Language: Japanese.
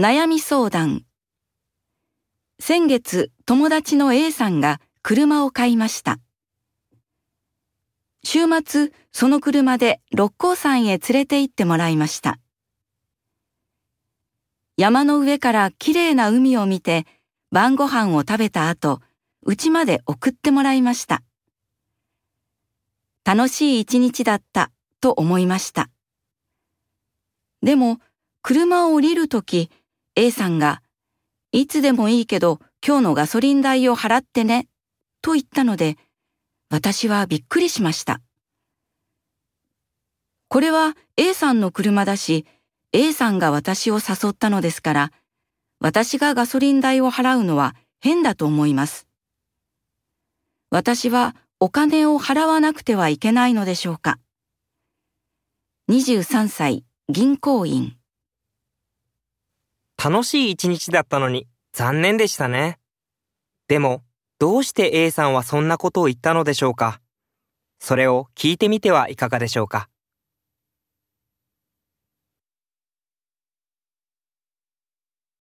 悩み相談。先月友達の A さんが車を買いました。週末その車で六甲山へ連れて行ってもらいました。山の上からきれいな海を見て晩ご飯を食べた後家まで送ってもらいました。楽しい一日だったと思いました。でも車を降りるとき A さんがいつでもいいけど今日のガソリン代を払ってねと言ったので私はびっくりしました。これは A さんの車だし A さんが私を誘ったのですから私がガソリン代を払うのは変だと思います。私はお金を払わなくてはいけないのでしょうか。23歳銀行員。楽しい一日だったのに残念でしたね。でも、どうして A さんはそんなことを言ったのでしょうか？それを聞いてみてはいかがでしょうか？